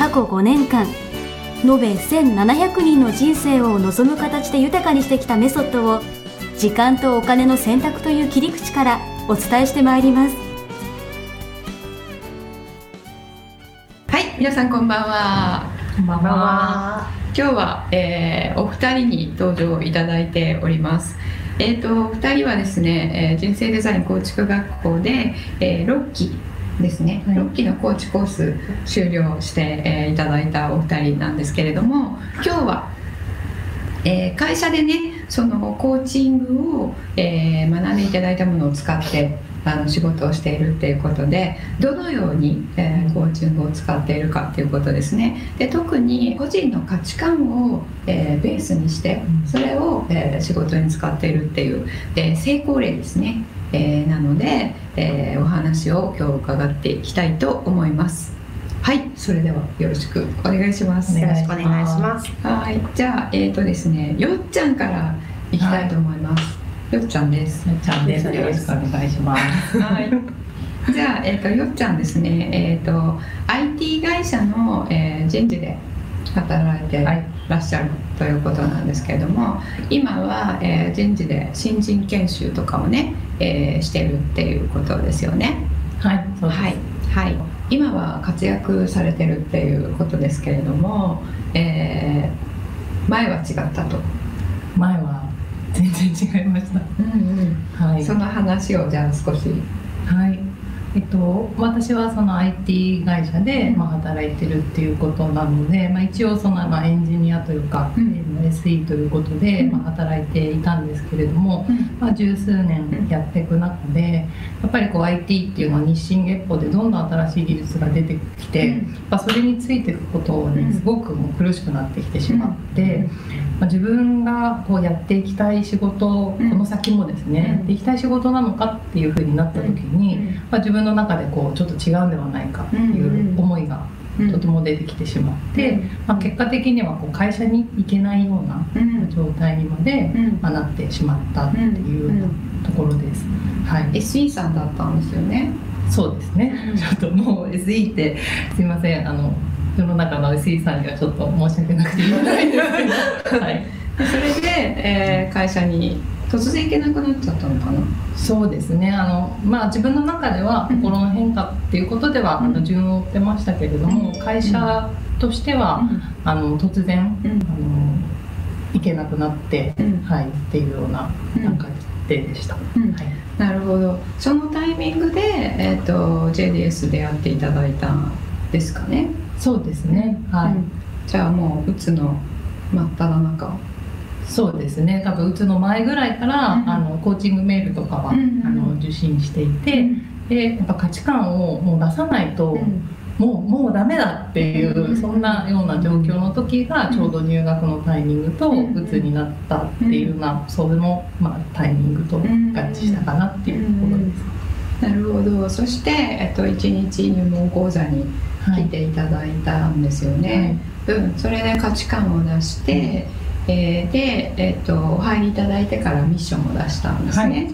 過去5年間延べ1700人の人生を望む形で豊かにしてきたメソッドを時間とお金の選択という切り口からお伝えしてまいります。はい皆さんこんばんは。こんばんは。今日は、えー、お二人に登場いただいております。えーと、と2人はですね、えー、人生デザイン構築学校で、えー、6期ですね、はい、6期のコーチコース終了して、えー、いただいたお二人なんですけれども今日は、えー、会社でねそのコーチングを、えー、学んでいただいたものを使ってあの仕事をしているっていうことでどのように、えー、コーチングを使っているかっていうことですね。で特に個人の価値観を、えー、ベースにしてそれを、えー、仕事に使っているっていう、え成功例ですね、えなので、えお話を今日伺っていきたいと思いますはいそれではよろしくお願いしますよろしくお願いしますはいじゃあえっ、とですねよっちゃんからいきたいと思います、はいよっちゃんです。よっちゃんです。よろしくお願いします。はい。じゃあ、えっ、ー、と、よっちゃんですね。えっ、ー、と、IT 会社の、えー、人事で働いてらっしゃるということなんですけれども、今は、えー、人事で新人研修とかをね、えー、してるっていうことですよね。はい。はい。はい。今は活躍されてるっていうことですけれども、えー、前は違ったと。前は全然違いました、うんうんはい、その話をじゃあ少しはいえっと、私はその IT 会社で、まあ、働いてるっていうことなので、まあ、一応その、まあ、エンジニアというか、うん、SE ということで、まあ、働いていたんですけれども、うん、まあ、十数年やっていく中でやっぱりこう IT っていうのは日進月歩でどんどん新しい技術が出てきて、まあ、それについていくことをねすごくもう苦しくなってきてしまって、まあ、自分がこうやっていきたい仕事この先もですね、やっていきたい仕事なのかっていうふうになった時に、まあ、自分の中でこうちょっと違うんではないかっていう思いがとても出てきてしまって、まあ、結果的にはこう会社に行けないような状態にまで、まあ、なってしまったっていうようなところです。はい、SE さんだったんですよね。そうですね、ちょっともう SE ってすいません。あの世の中の SE さんにはちょっと申し訳なくて言わないんですけど、はい、でそれで、えー、会社に突然行けなくなっちゃったのかな？そうですね。あの、まあ、自分の中では心の変化っていうことでは、うん、あの順を追ってましたけれども、うん、会社としては、うん、あの突然、あの行けなくなって、はい、っていうようななんかでした、はい、なるほど。そのタイミングで、えーと、JDS でやっていただいたんですかね？そうですね。はい、じゃあもううつの真っ只中そうですね。多分うつの前ぐらいから、うん、あのコーチングメールとかは、うん、あの受信していて、うん、でやっぱ価値観をもう出さないと、もうもうダメだっていう、そんなような状況の時がちょうど入学のタイミングとうつになったっていうな、それも、まあ、タイミングと合致したかなっていうところです。なるほど。そして、えっと、1日入門講座に来ていただいたんですよね、はい、うん、それで価値観を出して、えー、で、えーと、お入りいただいてからミッションを出したんですね、はい、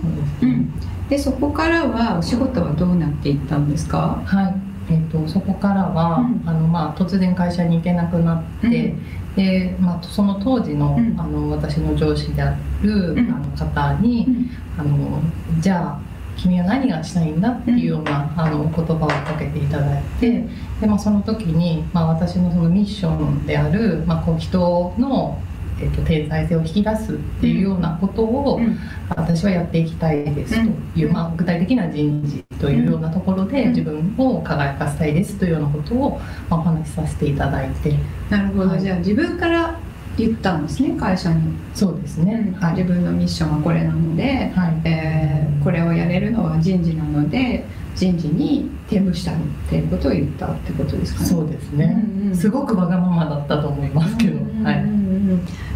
うん、でそこからはお仕事はどうなっていったんですか？はい。えーと、そこからは、うん、あのまあ、突然会社に行けなくなって、うん、でまあ、その当時の,、あの私の上司である、あの方に、あのじゃあ君は何がしたいんだっていうような、あの言葉をかけていただいてで、まあ、その時に、まあ、私のそのミッションである、まあ、こう人のえーと、天才性を引き出すっていうようなことを、うん、私はやっていきたいですという、うん、まあ、具体的な人事というようなところで、自分を輝かせたいですというようなことを、まあ、お話しさせていただいて。なるほど、はい、じゃあ自分から言ったんですね会社に。そうですね、はい、自分のミッションはこれなので、はい、えー、これをやれるのは人事なので人事に転部したいっていうことを言ったってことですかね。そうですね、うんうん。すごくわがままだったと思いますけど、はい、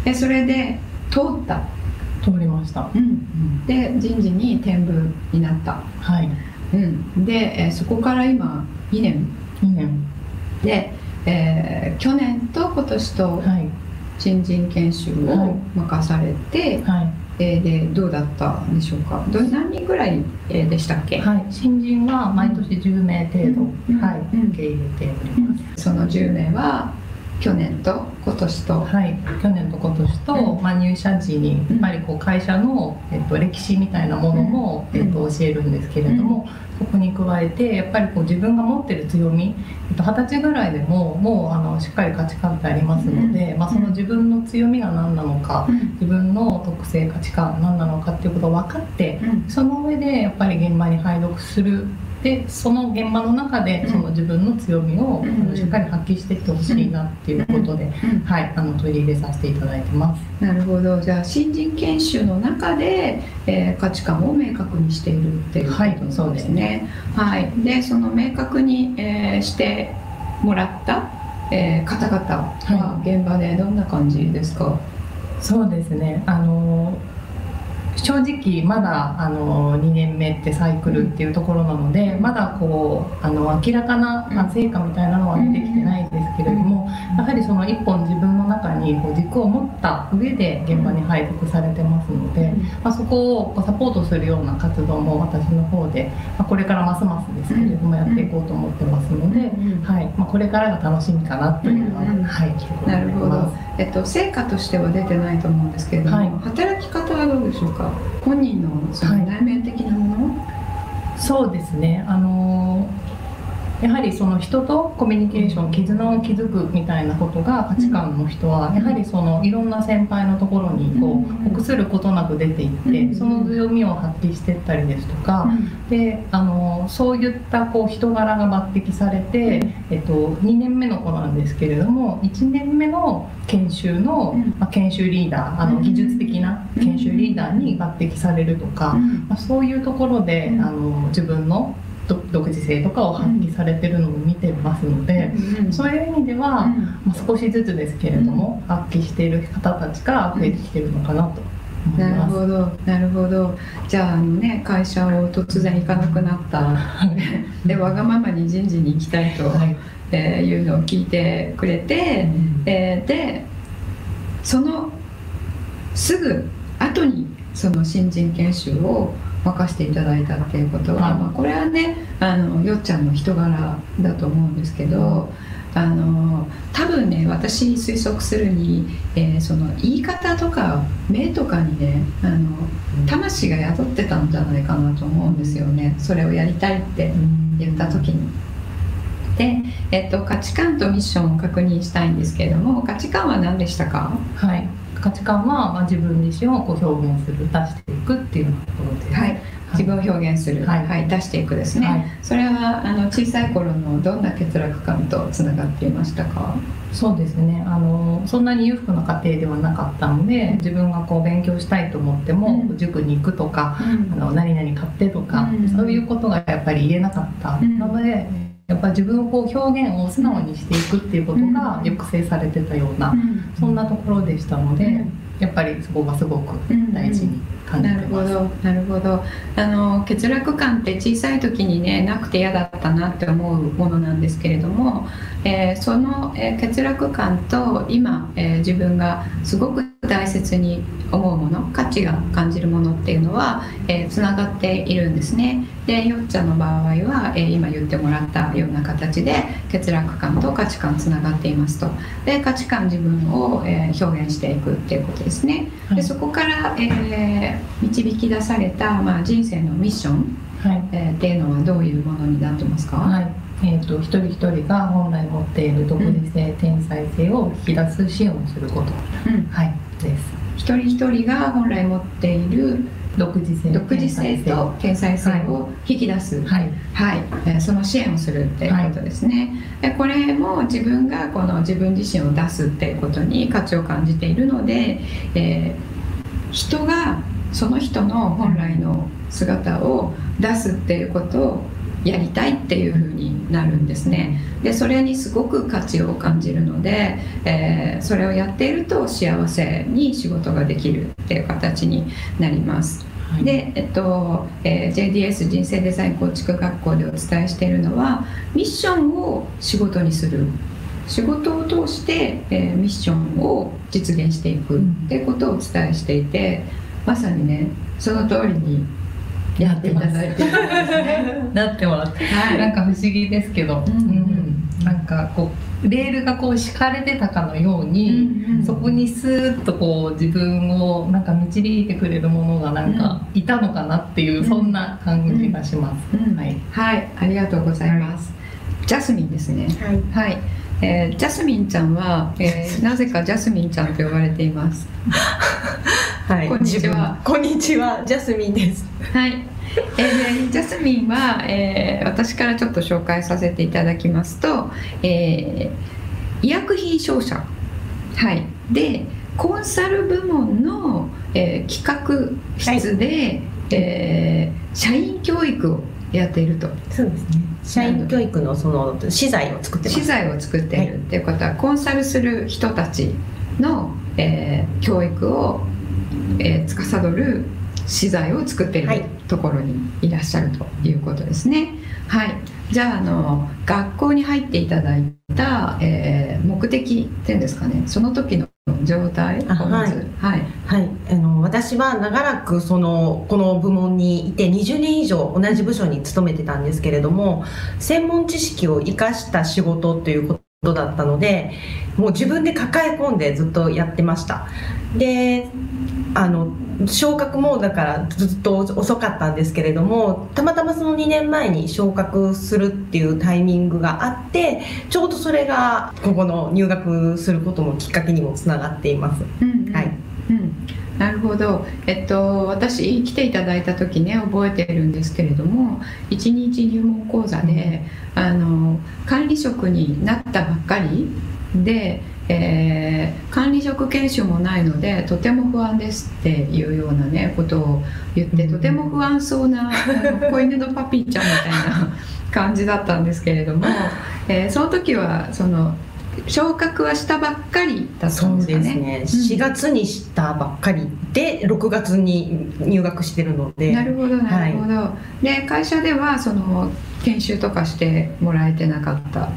でそれで通った、通りました、うん。で人事に転部になった、はい。うん、で、えーそこから今2年。2年。で、えー去年と今年とはい。新人研修を任されて、はい。えーでどうだったんでしょうか？ど何人ぐらい、えーでしたっけ、はい、新人は毎年10名程度、うん。はい、うん受け入れております、その10名は去年と今年と、はい、去年と今年と、うん。まあ、入社時にやっぱりこう会社の、えっと、歴史みたいなものも、うん。えっと、教えるんですけれども、そこに加えてやっぱりこう自分が持ってる強み、えっと、20歳ぐらいでももうあのしっかり価値観ってありますので、うん。まあ、その自分の強みが何なのか、うん。自分の特性価値観何なのかっていうことを分かってうん。その上でやっぱり現場に配属するでその現場の中でその自分の強みを、しっかり発揮していってほしいなっていうことで、うん。はい、あの取り入れさせていただいてます。なるほど。じゃあ新人研修の中で、えー価値観を明確にしているっていうことですね。はい、でその明確に、えーしてもらった、えー方々はは現場でどんな感じですか、そうですね。あの正直まだあの2年目ってサイクルっていうところなので、まだこうあの明らかなまあ成果みたいなのは出てきてないですけれども、やはりその一本自分の中にこう軸を持った上で現場に配属されてますので、まあ、そこをこうサポートするような活動も私の方で、まあ、これからますますですけれどもやっていこうと思ってますので、うんはい。まあ、これからが楽しみかなというのは、はい、なるほど。えっと、成果としては出てないと思うんですけれども、はい。働き方はどうでしょうか？本人のそのはい。内面的なもの、そうですね。あのやはりその人とコミュニケーション絆を築くみたいなことが価値観の人はやはりそのいろんな先輩のところにこう臆することなく出ていってうん。その強みを発揮していったりですとかであのそういったこう人柄が抜擢されて、えっと、2年目の子なんですけれども1年目の研修の、うん。まあ、研修リーダーあうん。の技術的な研修リーダーに抜擢されるとか、うん。まあ、そういうところで、うん。あの自分の独独自性とかを発揮されてるのを見てますので、うんそういう意味では、うん。まあ、少しずつですけれども、発揮している方たちが増えてきてるのかなとなる。ほど。なるほど。じゃああのね会社を突然行かなくなった。でわがままに人事に行きたいと、はい。えーいうのを聞いてくれて、えーでそのすぐ後にその新人研修を任せていただいたっていうことは、はい。まあ、これはねあのよっちゃんの人柄だと思うんですけど、あの多分ね私推測するに、えーその言い方とか目とかにねあの魂が宿ってたんじゃないかなと思うんですよね。それをやりたいって言った時に。で、えっと、価値観とミッションを確認したいんですけれども価値観は何でしたか？はい、価値観は、まあ、自分自身をこう表現する出していくっていうようなところです。はい。自分を表現する、ははい。い出していくですね、はい。それはあの小さい頃のどんな欠落感とつながっていましたか？そうですね。あのそんなに裕福な家庭ではなかったので自分がこう勉強したいと思っても、うん。塾に行くとかあの何々買ってとか、うん。そういうことがやっぱり言えなかった、のでやっぱり自分をこう表現を素直にしていくっていうことがうん。抑制されてたような、そんなところでしたので、うん。やっぱりそこがすごく大事に感じなてます。るほどなるほど。あの欠落感って小さい時にねなくて嫌だったなって思うものなんですけれども、えーその、えー欠落感と今、えー自分がすごく大切に思うもの価値が感じるものっていうのはつな、がっているんですね。でよっちゃんの場合は、えー今言ってもらったような形で欠落感と価値観つながっていますと。で価値観自分を、えー表現していくっていうことですね。でそこから、えー導き出された、まあ、人生のミッション、はい。えーっていうのはどういうものになってますか、はいえー、と一人一人が本来持っている独自性、天才性を引き出す支援をすること、うん、はい、です。一人一人が本来持っている独自性独自性と天才性を引き出す、はい。はい、えーその支援をするっていうことですね、でこれも自分がこの自分自身を出すっていうことに価値を感じているので、えー人がその人の本来の姿を出すっていうことやりたいっていう風になるんですね。でそれにすごく価値を感じるので、えー、それをやっていると幸せに仕事ができるっていう形になります。で、えっとえー、JDS 人生デザイン構築学校でお伝えしているのはミッションを仕事にする。仕事を通して、えー、ミッションを実現していくっていうことをお伝えしていてまさにねその通りにやっていただいて。なってもらって、はい、なんか不思議ですけど、うん、うん、なんかこうレールがこう敷かれてたかのように、うんうん、そこにスーッとこう自分をなんか導いてくれるものがなんかいたのかなっていう、うん、そんな感じがします。はい、はい、ありがとうございます。はい、ジャスミンですね。はい、はい。えー、ジャスミンちゃんは、えー、なぜかジャスミンちゃんと呼ばれています。はい、こんにちは。こんにちは、ジャスミンです。はい。えー、ジャスミンは、えー、私からちょっと紹介させていただきますと、えー、医薬品商社、はい、でコンサル部門の、えー、企画室で、はい、えー、社員教育をやっていると。そうですね。社員教育のその資材を作って資材を作っているっていうことは、はい、コンサルする人たちの、えー、教育を、えー、司る資材を作ってい。るところにいらっしゃるということですね。はい、じゃああの学校に入っていただいた、えー、目的っていうんですかね。その時の状態はい、はい、はい、あの私は長らくそのこの部門にいて20年以上同じ部署に勤めてたんですけれども専門知識を生かした仕事ということだったのでもう自分で抱え込んでずっとやってました。であの昇格もだからずっと遅かったんですけれどもたまたまその2年前に昇格するっていうタイミングがあってちょうどそれがここの入学することのきっかけにもつながっています。うんうん、はい、うん。なるほど、えっと、私来ていただいた時ね覚えてるんですけれども1日入門講座で、あの管理職になったばっかりでえー、管理職研修もないのでとても不安ですっていうようなねことを言ってとても不安そうな子犬のパピーちゃんみたいな感じだったんですけれども、えー、その時はその昇格はしたばっかりだったんですかね。そうですね。4月にしたばっかりで、6月に入学してるので。なるほどなるほど。はい、で会社ではその研修とかしてもらえてなかった。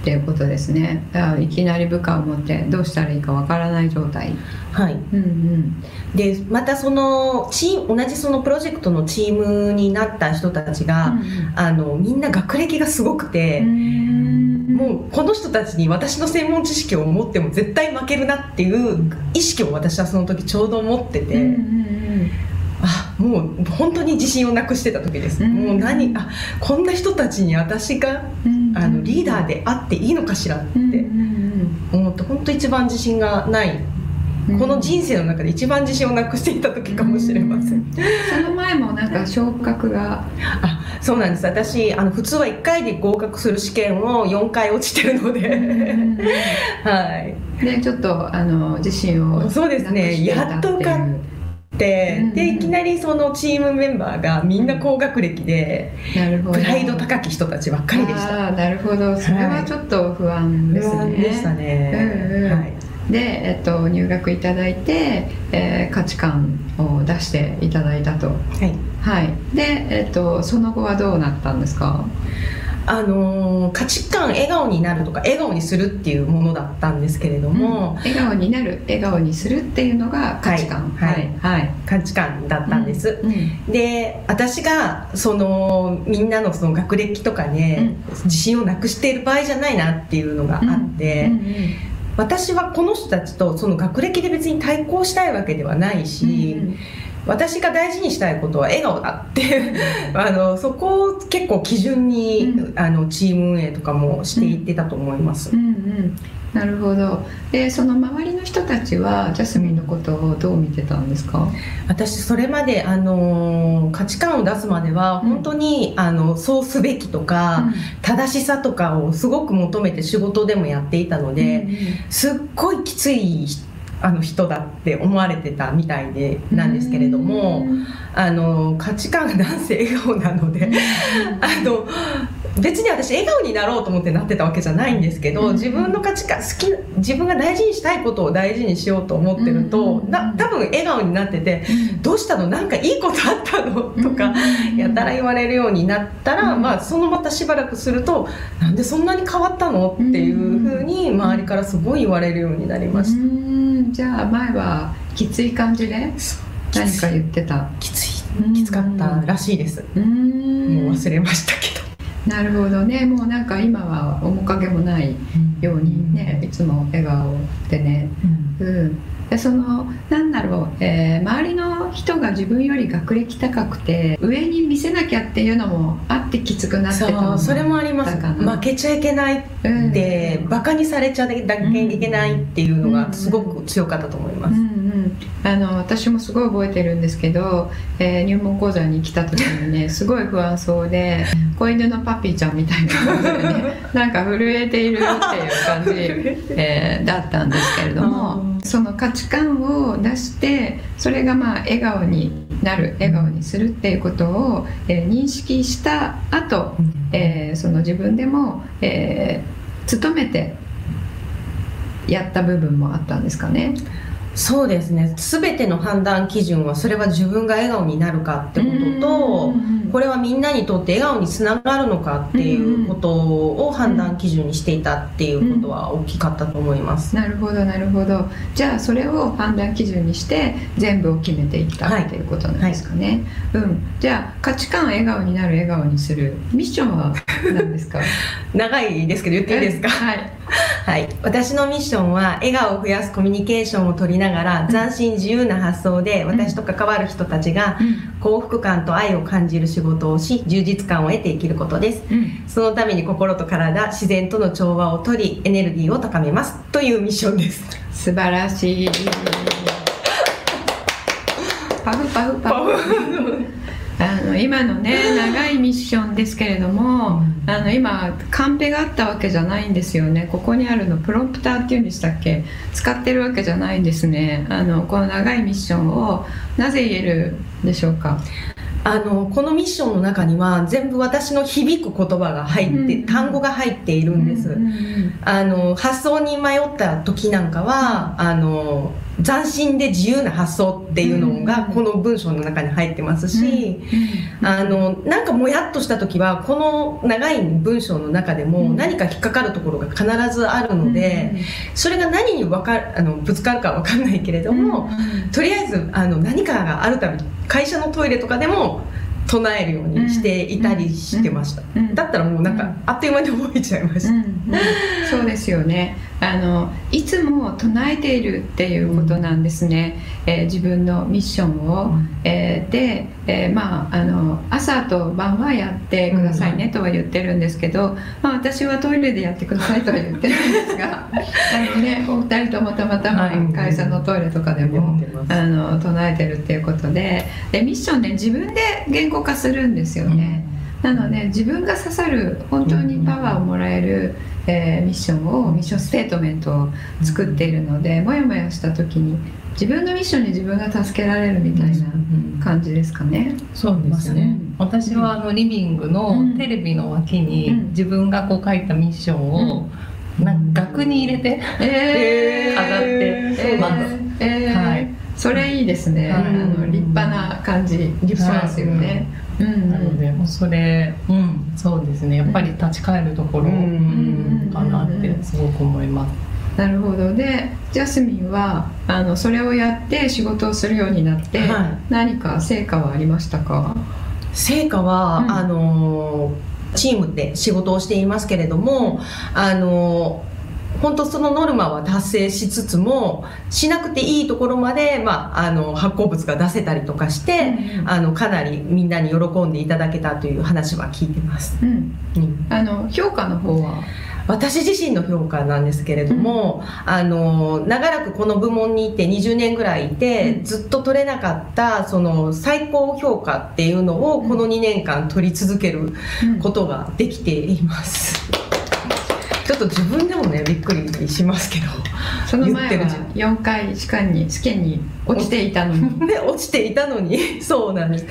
っていうことですね。だからいきなり部下を持ってどうしたらいいかわからない状態。はい、うんうん、でまたそのチーム同じそのプロジェクトのチームになった人たちが、うんうん、あのみんな学歴がすごくてもうこの人たちに私の専門知識を持っても絶対負けるなっていう意識を私はその時ちょうど持ってて。うんうんうんあもう本当に自信をなくしてた時です、うん、もう何あこんな人たちに私が、うん、あのリーダーであっていいのかしらって思って本当一番自信がない。この人生の中で一番自信をなくしていた時かもしれません、その前もなんか昇格が。あそうなんです。私あの普通は1回で合格する試験を4回落ちてるので。はい。でちょっとあの自信をそうですね。やっと受かって、でいきなりそのチームメンバーがみんな高学歴で、なるほど。プライド高き人たちばっかりでした。なるほど。それはちょっと不安ですね、不安でしたね、うんうん、はい。で、えっと、入学いただいて、えー、価値観を出していただいたと。はい、はい、で、えっと、その後はどうなったんですか？あのー、価値観笑顔になるとか笑顔にするっていうものだったんですけれども、うん、笑顔になる笑顔にするっていうのが価値観。はい、はい、はい、価値観だったんです、うん。うん、で私がそのみんなのその学歴とかね、自信をなくしている場合じゃないなっていうのがあって、私はこの人たちとその学歴で別に対抗したいわけではないし、うん私が大事にしたいことは笑顔だってあのそこを結構基準に、うん、あのチーム運営とかもしていってたと思います。うんうん。うんなるほど。でその周りの人たちはジャスミンのことをどう見てたんですか？私それまであの価値観を出すまでは本当に、うん、あのそうすべきとか、うん、正しさとかをすごく求めて仕事でもやっていたので、うんうん、すっごいきついあの人だって思われてたみたいでなんですけれどもあの価値観が男性笑顔なのであの別に私笑顔になろうと思ってなってたわけじゃないんですけど自分の価値観好き自分が大事にしたいことを大事にしようと思ってるとな多分笑顔になってて「どうしたの？なんかいいことあったの?」とかやたら言われるようになったら、まあ、そのまたしばらくすると「なんでそんなに変わったの?」っていうふうに周りからすごい言われるようになりました。じゃあ前はきつい感じで何か言ってた？きつい。きつかったらしいです。もう忘れましたけど。なるほどね。もうなんか今は面影もないようにね、いつも笑顔でね、うん、うんでそのなんだろう、えー、周りの人が自分より学歴高くて上に見せなきゃっていうのもあってきつくなってたのそれもあります。負けちゃいけないって、うん、バカにされちゃいけないっていうのがすごく強かったと思います、うんうんあの私もすごい覚えてるんですけど、えー、入門講座に来た時にね すごい不安そうで子犬のパピーちゃんみたいな感じでね なんか震えているっていう感じ、えー、だったんですけれどもその価値観を出してそれがまあ笑顔になる笑顔にするっていうことを、えー、認識した後、えー、その自分でも、えー、努めてやった部分もあったんですかね。そうですね。全ての判断基準はそれは自分が笑顔になるかってこととこれはみんなにとって笑顔につながるのかっていうことを判断基準にしていたっていうことは大きかったと思います。なるほどなるほど。じゃあそれを判断基準にして全部を決めていったっていうことなんですかね。はい。はい、うん、じゃあ価値観笑顔になる笑顔にする。ミッションは何ですか？長いですけど言っていいですか、はい、はい、私のミッションは笑顔を増やすコミュニケーションを取りなながら斬新自由な発想で私と関わる人たちが幸福感と愛を感じる仕事をし充実感を得て生きることです、そのために心と体自然との調和をとりエネルギーを高めます。というミッションです。素晴らしい。パフパフパフ あの今のね長いミッションですけれども、あの今カンペがあったわけじゃないんですよね。ここにあるのプロンプターっていうんでしたっけ？使ってるわけじゃないんですね。あのこの長いミッションをなぜ言えるでしょうか？あのこのミッションの中には全部私の響く言葉が入って、うん、単語が入っているんです、うん、あの発想に迷った時なんかはあの斬新で自由な発想っていうのがこの文章の中に入ってますし、あのなんかもやっとした時はこの長い文章の中でも何か引っかかるところが必ずあるので、それが何に分かあのぶつかるか分かんないけれども、とりあえずあの何かがあるため会社のトイレとかでも唱えるようにしていたりしてました、だったらもうなんかあっという間に覚えちゃいました、そうですよねあのいつも唱えているっていうことなんですね、えー、自分のミッションを、えー、で、えー、まああの朝と晩はやってくださいねとは言ってるんですけど、まあ、私はトイレでやってくださいとは言ってるんですがあの、ね、お二人ともたまたま会社のトイレとかでも、あの唱えてるっていうことで。でミッションね自分で言語化するんですよね。なので自分が刺さる本当にパワーをもらえる、えー、ミッションをミッションステートメントを作っているので、もやもやした時に自分のミッションに自分が助けられるみたいな感じですかね。そうですね。私はあのリビングのテレビの脇に自分がこう書いたミッションを、なんか額に入れて、えー、飾ってます。えー、はい。それいいですね。あの立派な感じ。立派ですよね。うん、なのでもうそれ、うん、そうですね。やっぱり立ち返るところかなってすごく思います。なるほど。でジャスミンはあのそれをやって仕事をするようになって、はい、何か成果はありましたか？成果は、うん、あのチームで仕事をしていますけれどもあの本当そのノルマは達成しつつもしなくていいところまで、まあ、あの発行物が出せたりとかして、うん、あのかなりみんなに喜んでいただけたという話は聞いてます。うん、うん、あの評価の方は？私自身の評価なんですけれども、うん、あの長らくこの部門にいて20年ぐらいいて、うん、ずっと取れなかったその最高評価っていうのをこの2年間取り続けることができています。ちょっと自分でもねびっくりしますけどその前は言ってる4回試験に試験に落ちていたのに。ね、落ちていたのに。そうなんです。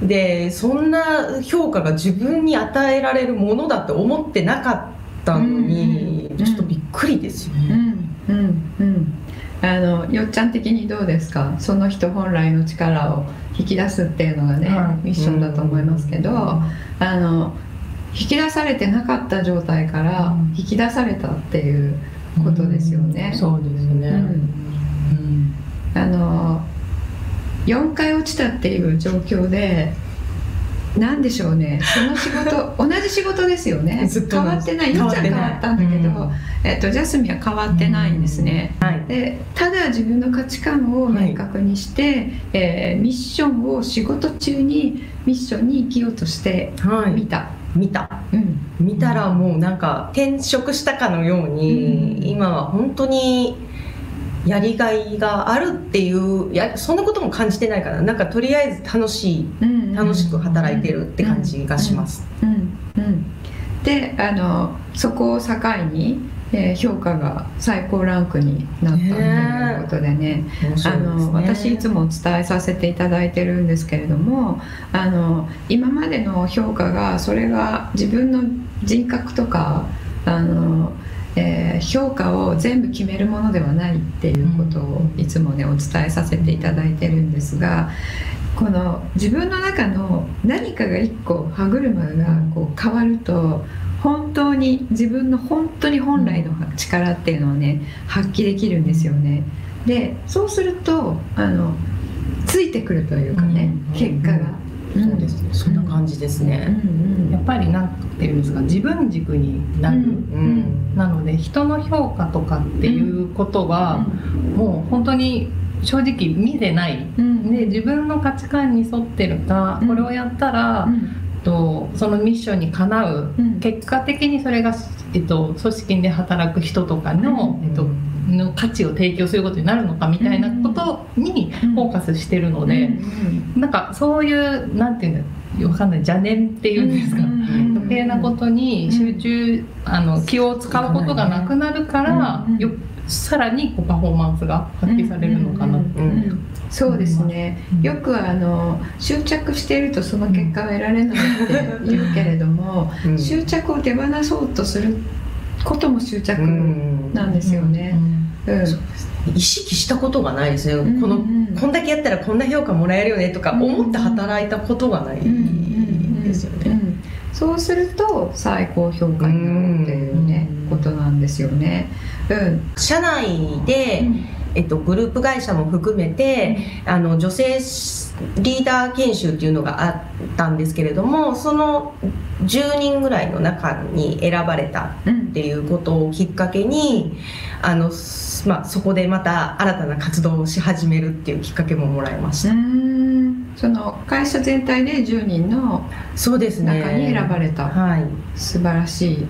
でそんな評価が自分に与えられるものだって思ってなかったのに、うんちょっとびっくりですようね、んうんうん。あのよっちゃん的にどうですか？その人本来の力を引き出すっていうのがね、はい。ミッションだと思いますけど、あの引き出されてなかった状態からうん。引き出されたっていうことですよね。そうですね、うん。うん。あの4回落ちたっていう状況で何でしょうね。その仕事 同じ仕事ですよね。ずっと同じ変わってない。よっちゃん変わったんだけど、うん。えっと、ジャスミンは変わってないんですね、はい。でただ自分の価値観を明確にして、えーミッションを仕事中にミッションに生きようとしてはい。みた、見た。うん。見たらもうなんか転職したかのように、うん。今は本当にやりがいがあるっていうやそんなことも感じてないからなんかとりあえず楽しいうん楽しく働いてるって感じがします、であのそこを境に、えー評価が最高ランクになったということでね。ねの私いつもお伝えさせていただいてるんですけれどもあの今までの評価がそれが自分の人格とかあの、えー評価を全部決めるものではないっていうことをいつもねお伝えさせていただいてるんですがこの自分の中の何かが一個歯車がこう変わると本当に自分の本当に本来の力っていうのをね発揮できるんですよね。でそうするとあのついてくるというかね、うん。結果が。そうです。ねそんな感じですうん。ね、うん。やっぱりなんていうんですか自分軸になる、うん。うん。なので人の評価とかっていうことは、もう本当に正直見てない、うん。で自分の価値観に沿ってるか、うん。これをやったら、うんとそのミッションにかなう、うん。結果的にそれが、えっと、組織で働く人とかの,、うん。えっと、の価値を提供することになるのかみたいなことにフォーカスしてるので、なんかそういうなんていうんだわかんない邪念っていうんですか、余計なことに集中、あの気を使うことがなくなるから、うん。よさらにこうパフォーマンスが発揮されるのかな、う。んうんうんそうですね、うん。よくあの執着しているとその結果は得られないって言うけれども、うん。執着を手放そうとすることも執着うんなんですよね。うん意識したことがないですね、うんこのうん。こんだけやったらこんな評価もらえるよねとか思って働いたことがないですよね、うん。そうすると最高評価になるっていうね、うん。ことなんですよね。うん。社内で、えっと、グループ会社も含めて、あの女性リーダー研修っていうのがあったんですけれどもその10人ぐらいの中に選ばれたうんっていうことをきっかけにあの、まあ、そこでまた新たな活動をし始めるっていうきっかけももらいましうた、ん。その会社全体で10人のそうですね。中に選ばれた、はい。素晴らしい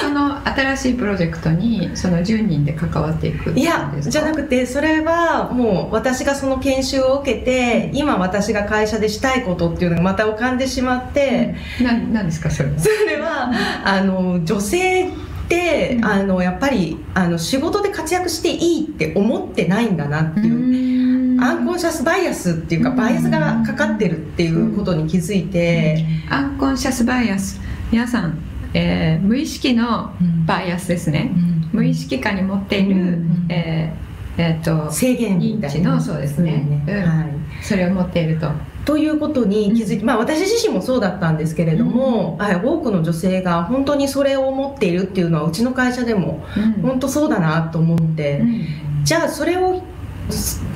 その新しいプロジェクトにその10人で関わっていくいやじゃなくてそれはもう私がその研修を受けて今私が会社でしたいことっていうのがまた浮かんでしまって、ななんですかそれは？それはあの女性って、うん。あのやっぱりあの仕事で活躍していいって思ってないんだなっていう、アンコンシャスバイアスっていうかうん。バイアスがかかってるっていうことに気づいて、アンコンシャスバイアス。皆さん、えー無意識のうん。バイアスですね。無意識下に持っている、うん。えーえーと制限認知のそうですね。うん。はい。それを持っていると。ということに気づいて、まあ、私自身もそうだったんですけれども、はい多くの女性が本当にそれを思っているっていうのはうちの会社でもうん。本当そうだなと思って、うん。じゃあそれを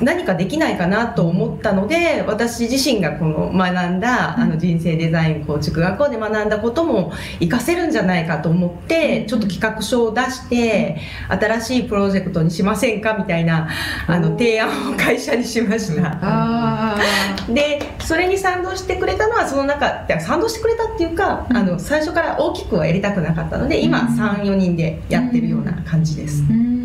何かできないかなと思ったので私自身がこの学んだあの人生デザイン構築学校で学んだことも活かせるんじゃないかと思ってちょっと企画書を出して新しいプロジェクトにしませんかみたいなあの提案を会社にしました。あでそれに賛同してくれたのはその中で賛同してくれたっていうか、うん。あの最初から大きくはやりたくなかったので今うん。34人でやってるような感じです。ーうん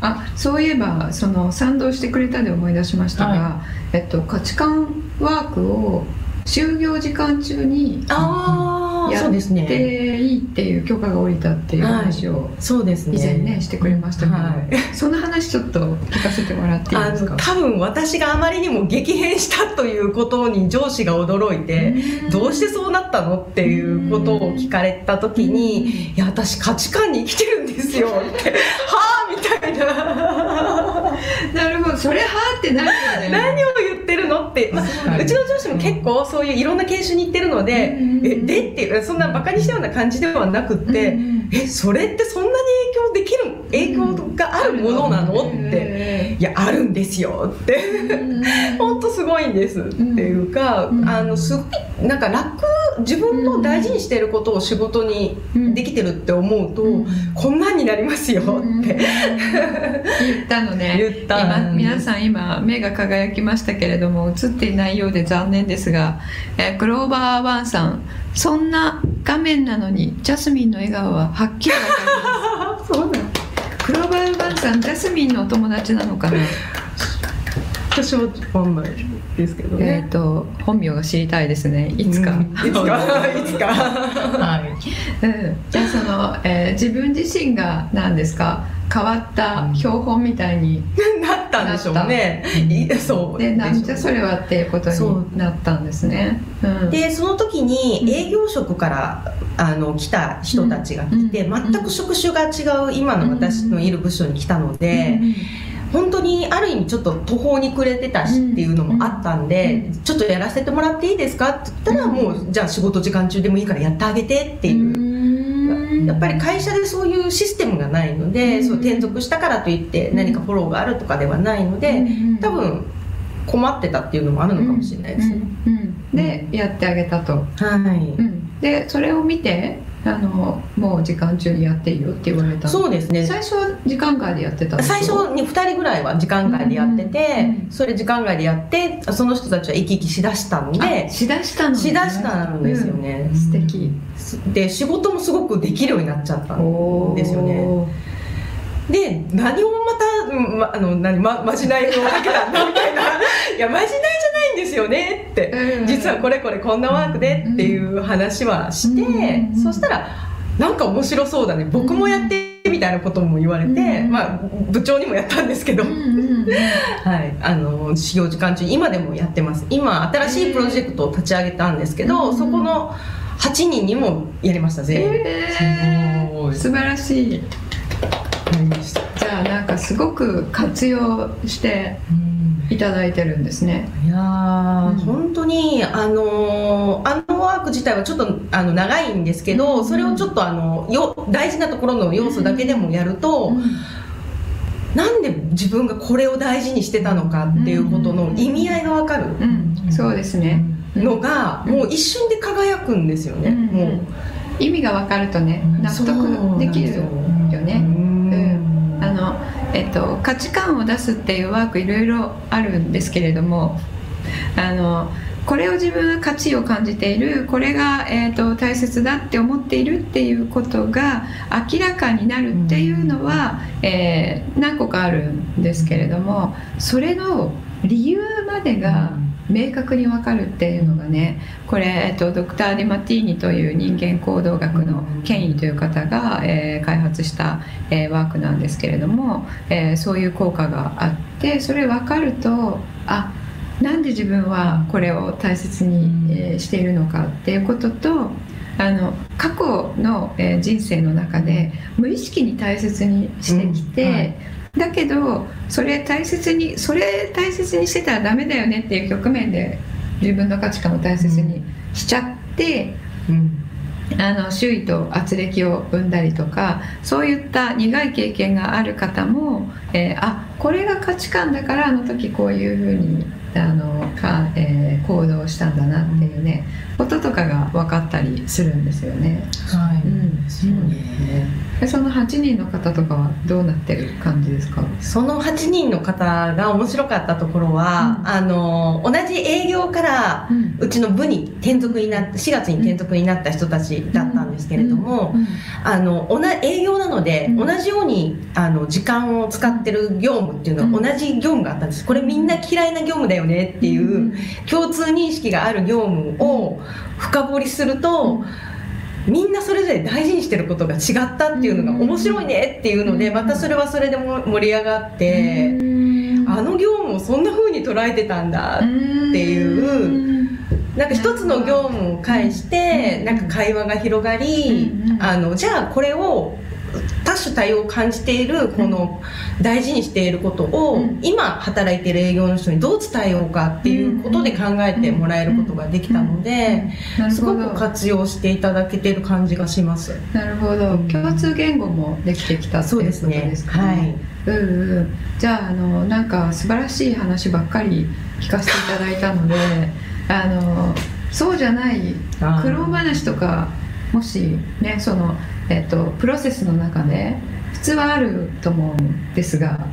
あそういえばその賛同してくれたで思い出しましたが、はえっと、価値観ワークを就業時間中にあやっていいっていう許可が下りたっていう話を以前ねしてくれましたけど、はい。その話ちょっと聞かせてもらっていいあですか？の多分私があまりにも激変したということに上司が驚いて、どうしてそうなったのっていうことを聞かれた時に「いや私価値観に生きてるんですよ」って「はあ」な なるほど。それはーってなるよね。何を言ってるのって、まあ、うちの上司も結構そういういろんな研修に行ってるのでうん「えで?」っていうそんなバカにしたような感じではなくってうん「えそれってそんなに影響できる影響があるものなの?」ってて「いやあるんですよ」って。本当すごいんですっていうか、うん。あのすごいなんか楽自分の大事にしていることを仕事にできてるって思うと、うん。こんなんになりますよって。言ったのね。言った今皆さん今目が輝きましたけれども映っていないようで残念ですが、えークローバーワンさんそんな画面なのにジャスミンの笑顔ははっきりわかります。そうなんクローバーワンさんジャスミンのお友達なのかな？私はわかんないですけどえねっ、。と本名が知りたいですね。いつか、うん。いつか？いつか？はい。うん、じゃあその、えー自分自身が何ですか？変わった標本みたいに なったんでしょうね。いそうでなんじゃそれはっていうことになったんですね。うん、でその時に営業職からあの来た人たちがいて、うん。全く職種が違う今の私のいる部署に来たので、本当にある意味ちょっと途方に暮れてたしっていうのもあったんで、ちょっとやらせてもらっていいですかって言ったら、うんもうじゃあ仕事時間中でもいいからやってあげてっていう、やっぱり会社でそういうシステムがないので、うん。そう転属したからといって何かフォローがあるとかではないので、多分困ってたっていうのもあるのかもしれないですね。でやってあげたと。はい、うん。でそれを見てあのもう時間中にやっていいよって言われたの。そうですね。最初は時間外でやってた最初に2人ぐらいは時間外でやってて、うんそれ時間外でやってその人たちは生き生きしだしたんであしだしたのね。しだしたんですよね。うん、素敵。で仕事もすごくできるようになっちゃったんですよね。で何をまた、うんま、あの何ままじないをかけたんだみたいないやまじないじゃないんですよねって。うん。実はこれこれこんなワークでっていう話はして、うん。そしたらなんか面白そうだね。僕もやってみたいなことも言われて、うん。まあ部長にもやったんですけど、うんうんうんはい、あの始業時間中今でもやってます。今新しいプロジェクトを立ち上げたんですけど、うん。そこの8人にもやりました全員、えー。素晴らしい。じゃあなんかすごく活用していただいてるんですね。いやー、うん。本当にあのーあのワーク自体はちょっとあの長いんですけど、うん。それをちょっとあのよ大事なところの要素だけでもやると、なんで自分がこれを大事にしてたのかっていうことの意味合いがわかるうん、そうですね、のが、もう一瞬で輝くんですよね、うん。もう。意味が分かるとねうん納得できるよね。うんあの、えっと、価値観を出すっていうワークいろいろあるんですけれどもあのこれを自分は価値を感じているこれが、えっと大切だって思っているっていうことが明らかになるっていうのは、えー何個かあるんですけれどもそれの理由までが明確に分かるっていうのがねこれ、えっと、ドクター・ディマティーニという人間行動学の権威という方が、えー開発した、えーワークなんですけれども、えーそういう効果があってそれ分かるとあなんで自分はこれを大切に、えーしているのかっていうこととあの過去の、えー人生の中で無意識に大切にしてきて、うん。はいだけどそれ大切にそれ大切にしてたらダメだよねっていう局面で自分の価値観を大切にしちゃって、うん。あの周囲と圧力を生んだりとかそういった苦い経験がある方も、えーあこれが価値観だからあの時こういうふうにあのか、えー行動したんだなっていうねこととかが分かったりするんですよね。はい。うん。そうね。でその8人の方とかはどうなってる感じですか？その8人の方が面白かったところは、うん。あの同じ営業からうん。うちの部に転属になって4月に転属になった人たちだったんですけれども、あの同じ営業なので、うん。同じようにあの時間を使ってる業務っていうのは同じ業務があったんです。これみんな嫌いな業務だよねっていう共通認識がある業務を深掘りすると、みんなそれぞれ大事にしてることが違ったっていうのが面白いねっていうのでまたそれはそれでも盛り上がってあの業務をそんな風に捉えてたんだっていう。なんか一つの業務を介してなんか会話が広がりあのじゃあこれを多種多様を感じているこの大事にしていることを今働いている営業の人にどう伝えようかっていうことで考えてもらえることができたのですごく活用していただけている感じがします。なるほど。共通言語もできてきたっていうことですかね。はい。うんうん、じゃああのなんか素晴らしい話ばっかり聞かせていただいたので あのそうじゃない苦労話とかもしねそのえっと、プロセスの中で普通はあると思うんですが、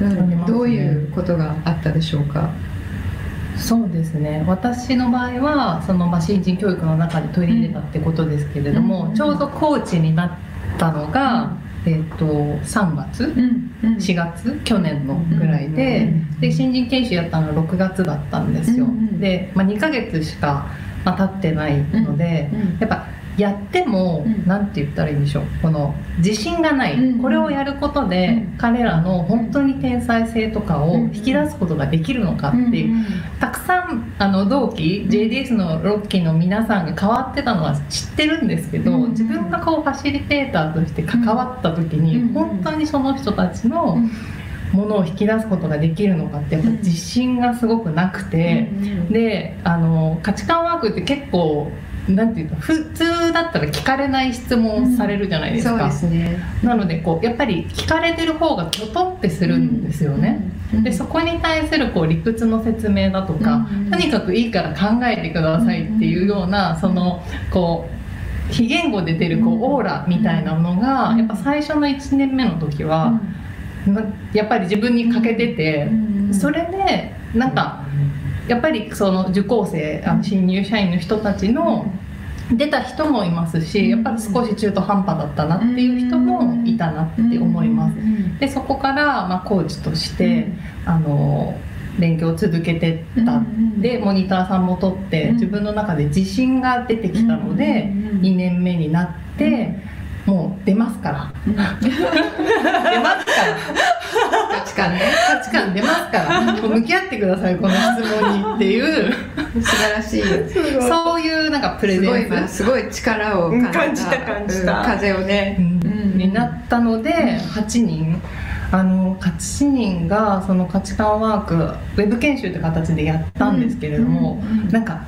うん、どういうことがあったでしょうか？そうですね。私の場合はその、まあ、新人教育の中で取り入れたってことですけれども、うん、ちょうどコーチになったのが、うん、えーと、3月、うんうん、4月？去年のぐらいで,、で新人研修やったのは6月だったんですよ、で、まあ、2ヶ月しか、まあ、経ってないので、やっぱやっても何、うん、て言ったらいいんでしょう。この自信がない、うん、これをやることで、彼らの本当に天才性とかを引き出すことができるのかっていう、たくさんあの同期 JDS の6期の皆さんが変わってたのは知ってるんですけど、自分がこうファシリテーターとして関わった時に、本当にその人たちの、ものを引き出すことができるのかってやっぱ自信がすごくなくて、であの価値観ワークって結構なんていうか普通だったら聞かれない質問されるじゃないですか、うん、そうですね。なのでこうやっぱり聞かれてる方がきょとってするんですよね、うん、でそこに対するこう理屈の説明だとか、うん、とにかくいいから考えてくださいっていうようなそのこう非言語で出るこうオーラみたいなのがやっぱ最初の1年目の時はやっぱり自分に欠けててそれでなんかやっぱりその受講生あの新入社員の人たちの出た人もいますしやっぱり少し中途半端だったなっていう人もいたなって思います。でそこからまあコーチとしてあの勉強を続けてったでモニターさんも取って自分の中で自信が出てきたので2年目になってもう出ますから。出ますから。価値観ね。価値観出ますから。向き合ってくださいこの質問にっていう。素晴らしい。そういうなんかプレゼンス。すごい力を感じた。感じた、風をね、うん、になったので8人。あの8人がその価値観ワークウェブ研修って形でやったんですけれども、うんうん、なんか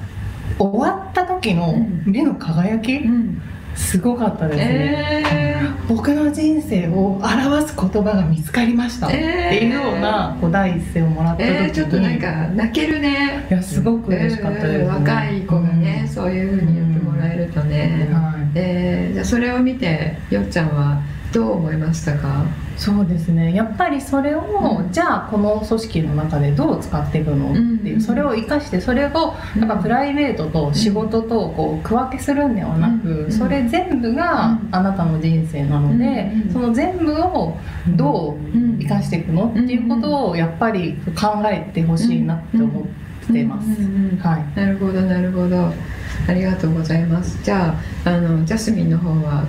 終わった時の目の輝き、うんすごかったですね、えー、僕の人生を表す言葉が見つかりました。っていうようなこう第一声をもらった時に、えー、ちょっとなんか泣けるね。いやすごく嬉しかったです、ね、若い子がね、うん、そういうふうに言ってもらえるとね、うん、はい、えー、じゃあそれを見てよっちゃんはどう思いましたか？そうですね。やっぱりそれを、うん、じゃあこの組織の中でどう使っていくの、っていう、それを生かしてそれをなんかプライベートと仕事とこう区分けするんではなく、それ全部があなたの人生なので、その全部をどう生かしていくの、っていうことをやっぱり考えてほしいなって思ってます、はい、なるほどなるほどありがとうございますじゃああのジャスミンの方は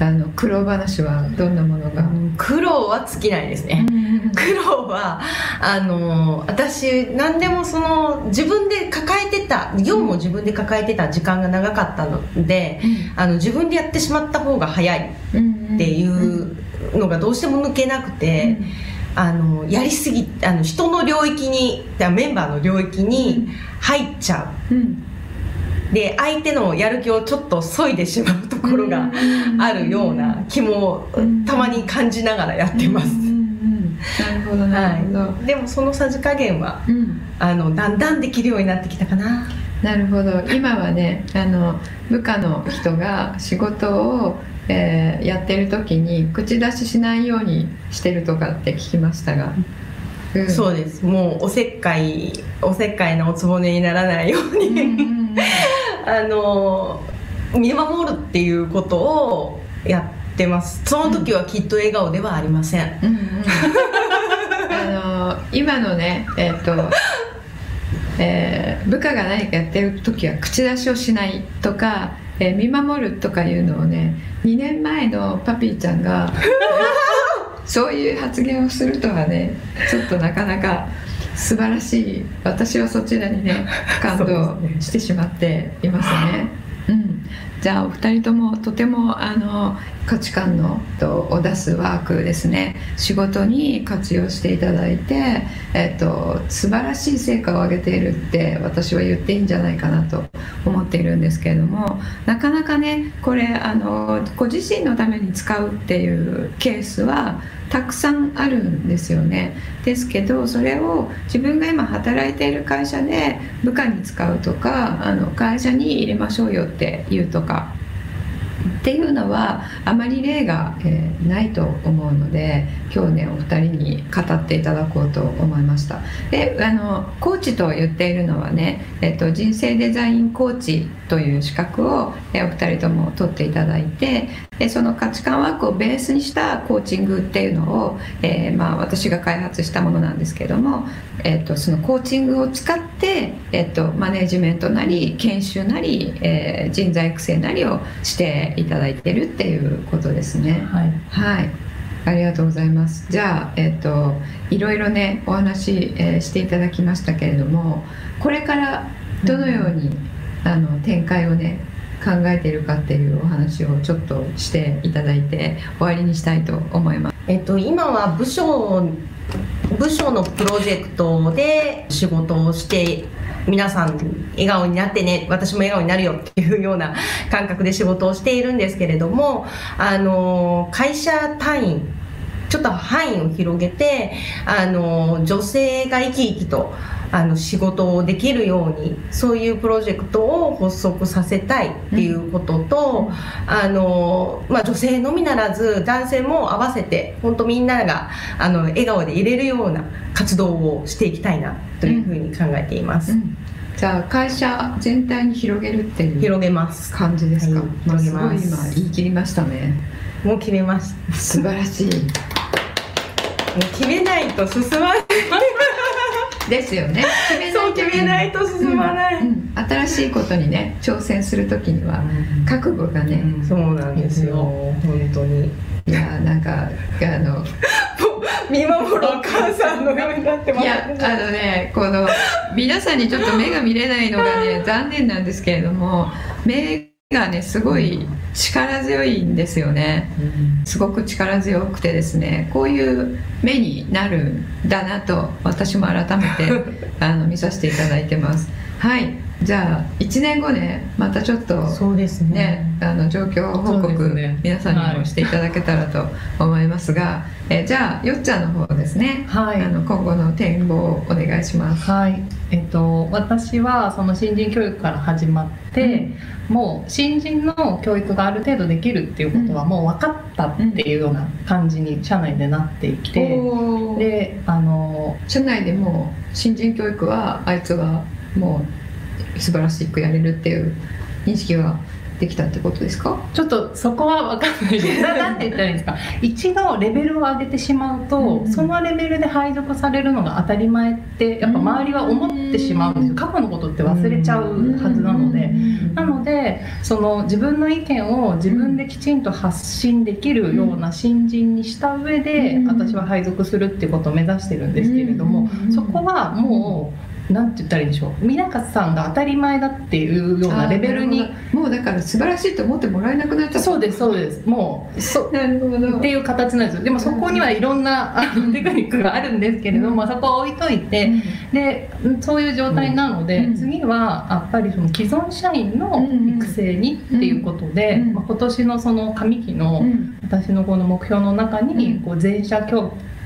あの苦労話はどんなものが、苦労は尽きないですね、苦労はあの私何でもその自分で抱えてた業務を自分で抱えてた時間が長かったので、あの自分でやってしまった方が早いっていうのがどうしても抜けなくて。あのやりすぎあの人の領域にメンバーの領域に入っちゃう、うんで相手のやる気をちょっと削いでしまうところがあるような気もたまに感じながらやってます。なるほどなるほど、はい、でもそのさじ加減は、うん、あのだんだんできるようになってきたかな。なるほど。今はねあの部下の人が仕事を、えー、やってる時に口出ししないようにしてるとかって聞きましたが。うん、そうです。もうおせっかいおせっかいなおつぼねにならないように、うんあの見守るっていうことをやってます。その時はきっと笑顔ではありません、うんうん、あの今のねえっ、ー、とえー、部下が何かやってる時は口出しをしないとかえー見守るとかいうのをね2年前のパピーちゃんが そういう発言をするとはねちょっとなかなか素晴らしい。私はそちらにね 感動してしまっていますね。うん、じゃあお二人ともとてもあの価値観のとを出すワークですね。仕事に活用していただいて、えっと素晴らしい成果を上げているって私は言っていいんじゃないかなと思っているんですけれどもなかなかねこれあのご自身のために使うっていうケースはたくさんあるんですよね。ですけどそれを自分が今働いている会社で部下に使うとかあの会社に入れましょうよって言うとかっていうのはあまり例が、えーないと思うので今日ねお二人に語っていただこうと思いました。であのコーチと言っているのはね、えっと、人生デザインコーチという資格を、えーお二人とも取っていただいてでその価値観ワークをベースにしたコーチングっていうのを、えーまあ、私が開発したものなんですけども、えっと、そのコーチングを使って、えっと、マネジメントなり研修なり、え人材育成なりをしていただいてるっていうことですね。はいはいありがとうございます。じゃあ、えっ、と、いろいろね、お話、えーしていただきましたけれども。これからどのように、あの展開をね。考えているかっていうお話をちょっとしていただいて終わりにしたいと思います。えっと、今は部署部署のプロジェクトで仕事をして皆さん笑顔になってね私も笑顔になるよっていうような感覚で仕事をしているんですけれどもあの会社単位ちょっと範囲を広げてあの女性が生き生きとあの仕事をできるようにそういうプロジェクトを発足させたいっていうことと、あのまあ、女性のみならず男性も合わせて本当みんながあの笑顔でいれるような活動をしていきたいなというふうに考えています、じゃあ会社全体に広げるっていう広げます感じですか？はいまあすごい今言い切りましたね。もう決めました素晴らしい。決めないと進まない。ですよね。決めそう決めないと進まない、うん。新しいことにね挑戦するときには覚悟がね、そうなんですよ。本当に。いやなんかあの 見守るお母さんのようになってます。いやあのねこの皆さんにちょっと目が見れないのがね 残念なんですけれども目がねすごい力強いんですよね。すごく力強くてですねこういう目になるんだなと私も改めて あの見させていただいてますはい。じゃあ1年後ねまたちょっとそうですね。ね、あの状況報告、ね。皆さんにはいもしていただけたらと思いますが、えじゃあよっちゃんの方ですね、はい。あの今後の展望をお願いします。はい、えっと、私はその新人教育から始まって、もう新人の教育がある程度できるっていうことはもう分かったっていうような感じに社内でなっていて、おーであの社内でも新人教育はあいつはもう素晴らしくやれるっていう認識ができたってことですか？ちょっとそこは分かんないです。なて言ったらいいんですか？一度レベルを上げてしまうと、うんそのレベルで配属されるのが当たり前ってやっぱ周りは思ってしまうんですよ。過去のことって忘れちゃうはずなので。なのでその自分の意見を自分できちんと発信できるような新人にした上で、うん私は配属するっていうことを目指してるんですけれども、うん。そこはもうなんて言ったらいいんでしょう。皆勝さんが当たり前だっていうようなレベルにもうだから素晴らしいと思ってもらえなくなっちゃった。そうですそうです。もうそなるほど。っていう形なんですよ。でもそこにはいろんなあのテクニックがあるんですけれども、そこは置いといて、でそういう状態なので、うん。次はやっぱりその既存社員の育成にっていうことで、うん。まあ、今年のその上期のうん。私のこの目標の中にうん。こう全社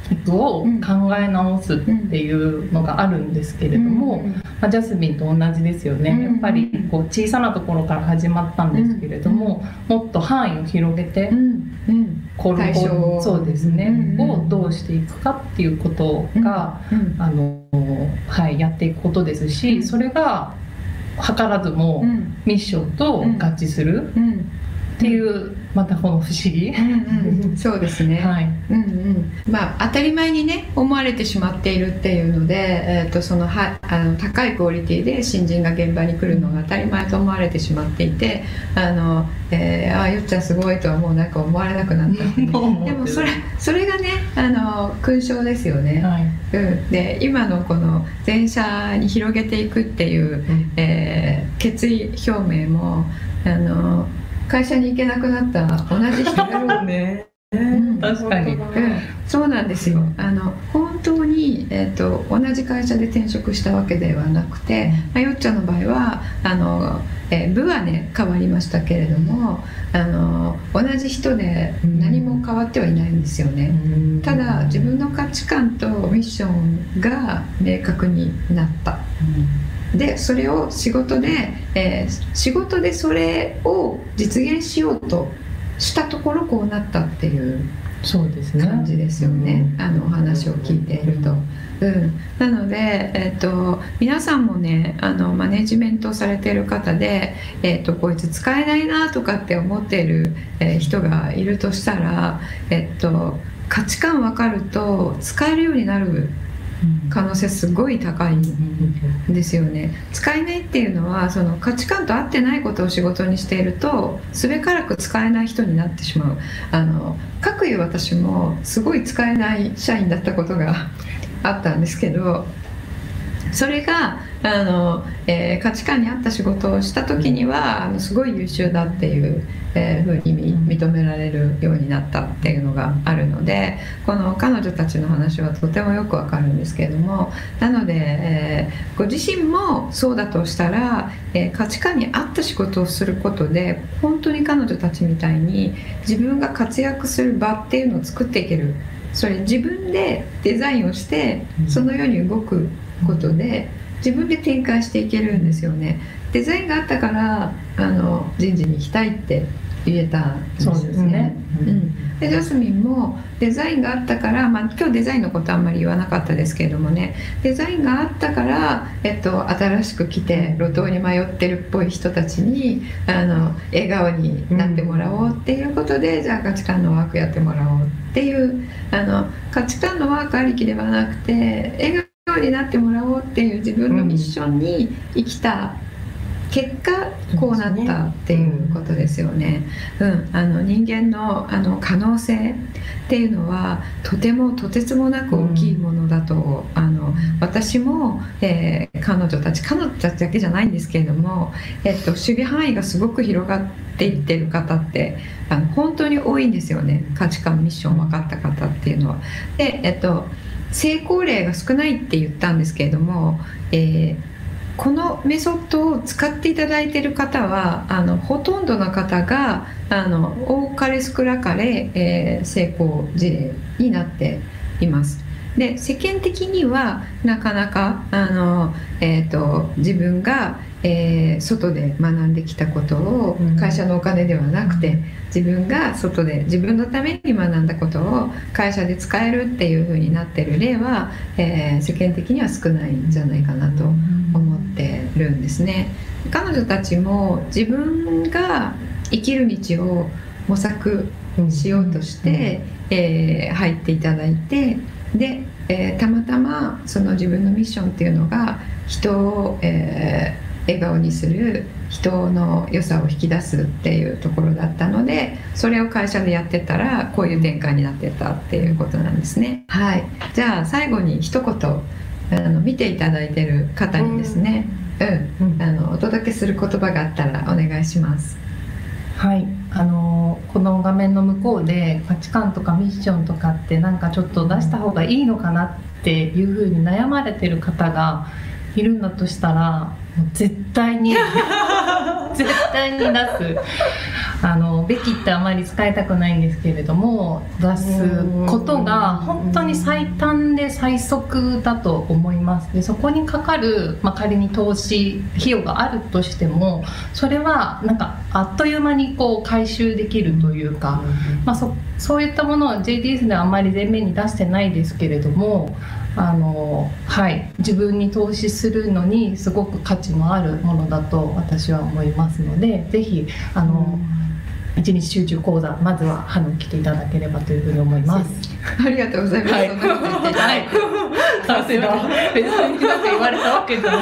教育を考え直すっていうのがあるんですけれども、まあ、ジャスミンと同じですよね、うんやっぱりこう小さなところから始まったんですけれども、もっと範囲を広げて、うんうん。こう対象。をそうですね、うんをどうしていくかっていうことが、うんあのはい、やっていくことですし、うん。それが図らずもうん。ミッションと合致するうんっていうまたこの不思議、うんうん、そうですね、はい。うんうん。まあ、当たり前にね思われてしまっているっていうので、えー、とそのはあの高いクオリティで新人が現場に来るのが当たり前と思われてしまっていてあの、えー、あゆっちゃんすごいとはもうなんか思われなくなったでもそれそれがねあの勲章ですよね、はい。うん、で今のこの全社に広げていくっていう、うん、えー、決意表明もあの会社に行けなくなった同じ人だろうね。うん、確かに、うん、そうなんですよ。あの本当に、えーと、同じ会社で転職したわけではなくて、まあ、よっちゃんの場合はあの、えー、部はね変わりましたけれどもあの同じ人で何も変わってはいないんですよね、うん、ただ自分の価値観とミッションが明確になった、うんでそれを仕事で、えー、仕事でそれを実現しようとしたところこうなったっていうそうですね。感じですよね、あのお話を聞いていると。うん、なので、えーと、皆さんもねあのマネジメントされている方で、えーと、こいつ使えないなとかって思っている、えー、人がいるとしたら、えーと価値観分かると使えるようになる可能性すごい高いんですよね。使えないっていうのはその価値観と合ってないことを仕事にしているとすべからく使えない人になってしまう。あの各いう私もすごい使えない社員だったことがあったんですけどそれがあの、えー、価値観に合った仕事をした時にはあのすごい優秀だっていう、えー、ふうに認められるようになったっていうのがあるのでこの彼女たちの話はとてもよくわかるんですけれどもなので、えー、ご自身もそうだとしたら、えー、価値観に合った仕事をすることで本当に彼女たちみたいに自分が活躍する場っていうのを作っていける。それ自分でデザインをしてそのように動くことで自分で展開していけるんですよね。デザインがあったからあの人事に行きたいって言えたんですね。うん、でジャスミンもデザインがあったから、まあ、今日デザインのことあんまり言わなかったですけれどもね。デザインがあったから、えっと、新しく来て路頭に迷ってるっぽい人たちにあの笑顔になってもらおうっていうことで、うん、じゃあ価値観のワークやってもらおうっていうあの価値観のワークありきではなくて笑顔になってもらおうっていう自分のミッションに生きた結果こうなったっていうことですよね。うん、あの人間のあの可能性っていうのはとてもとてつもなく大きいものだと、うん、あの私も、えー、彼女たち彼女たちだけじゃないんですけれども、えっと、守備範囲がすごく広がっていってる方ってあの本当に多いんですよね価値観ミッション分かった方っていうのは。で、えっと成功例が少ないって言ったんですけれども、えーこのメソッドを使っていただいている方はあのほとんどの方があの多かれ少なかれ、えー、成功事例になっています。で世間的にはなかなかあの、えーと、自分が、えー、外で学んできたことを会社のお金ではなくて、自分が外で自分のために学んだことを会社で使えるっていうふうになってる例は、えー、世間的には少ないんじゃないかなと思ってるんですね。彼女たちも自分が生きる道を模索しようとして、えー、入っていただいてで、えー、たまたまその自分のミッションっていうのが人を、えー、笑顔にする人の良さを引き出すっていうところだったのでそれを会社でやってたらこういう展開になってたっていうことなんですね。はい、じゃあ最後に一言あの見ていただいてる方にですね、うん、うん、あのお届けする言葉があったらお願いします。はい。あのこの画面の向こうで価値観とかミッションとかってなんかちょっと出した方がいいのかなっていうふうに悩まれてる方がいるんだとしたら絶対に 絶対に出す。あのべきってあまり使いたくないんですけれども出すことが本当に最短で最速だと思います。でそこにかかる、まあ、仮に投資費用があるとしてもそれはなんかあっという間にこう回収できるというか、まあ、そそういったものは JDS ではあんまり前面に出してないですけれどもあのはい自分に投資するのにすごく価値もあるものだと私は思いますのでぜひあの、一日集中講座まずはあの来ていただければというふうに思います。ありがとうございます。はい。さ すが別になんか言われたわけじゃない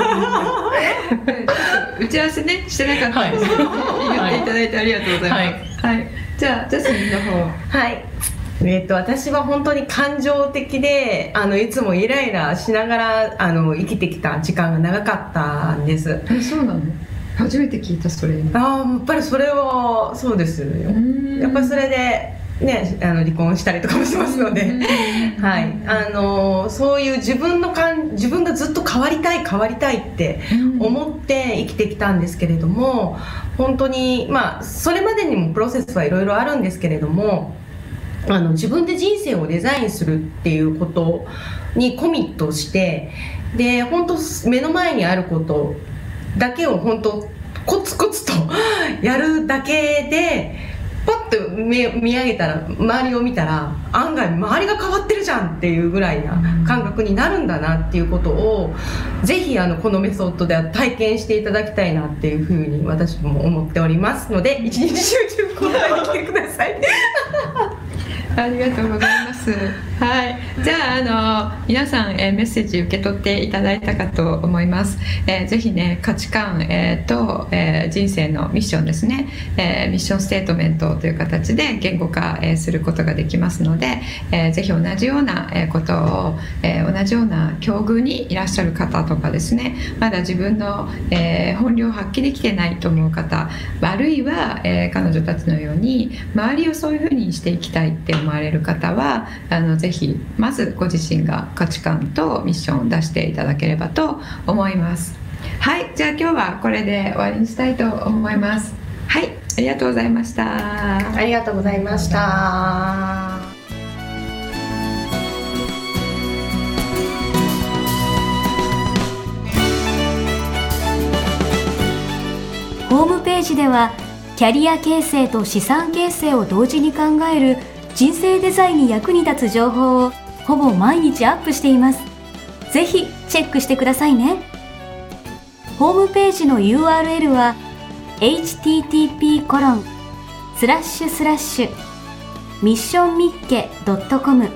打ち合わせねしてなかったんですけど、はい言っていただいてありがとうございます。はい。じゃあジャスミンの方。はい。えっと、私は本当に感情的であのいつもイライラしながらあの生きてきた時間が長かったんです。えそうなの？初めて聞いたそれ。ああやっぱりそれはそうですよ。やっぱりそれでねあの離婚したりとかもしますので、はい、あのそういう自分の感自分がずっと変わりたい変わりたいって思って生きてきたんですけれども本当にまあそれまでにもプロセスはいろいろあるんですけれどもあの自分で人生をデザインするっていうことにコミットしてで本当目の前にあることだけを本当コツコツと やるだけでパッと見見上げたら周りを見たら案外周りが変わってるじゃんっていうぐらいな感覚になるんだなっていうことをぜひあのこのメソッドでは体験していただきたいなっていうふうに私も思っておりますので一日集中講座に来てください。ありがとうございます。はい。じゃあ、あの、皆さん、えーメッセージ受け取っていただいたかと思います。えーぜひね、価値観、えーと、えー人生のミッションですね、えミッションステートメントという形で言語化、えすることができますので、えーぜひ同じようなえことを、え同じような境遇にいらっしゃる方とかですね、まだ自分の、え本領を発揮できてないと思う方、あるいは、え彼女たちのように、周りをそういうふうにしていきたいって思われる方はあのぜひまずご自身が価値観とミッションを出していただければと思います。はいじゃあ今日はこれで終わりにしたいと思います。はいありがとうございました。ありがとうございました。ホームページではキャリア形成と資産形成を同時に考える人生デザインに役に立つ情報をほぼ毎日アップしています。ぜひチェックしてくださいね。ホームページの URL は http コロンスラッシュスラッシュミッションミッケ .com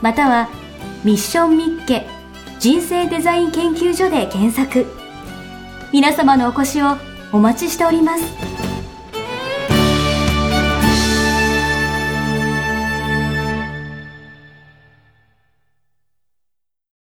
またはミッションミッケ人生デザイン研究所で検索皆様のお越しをお待ちしております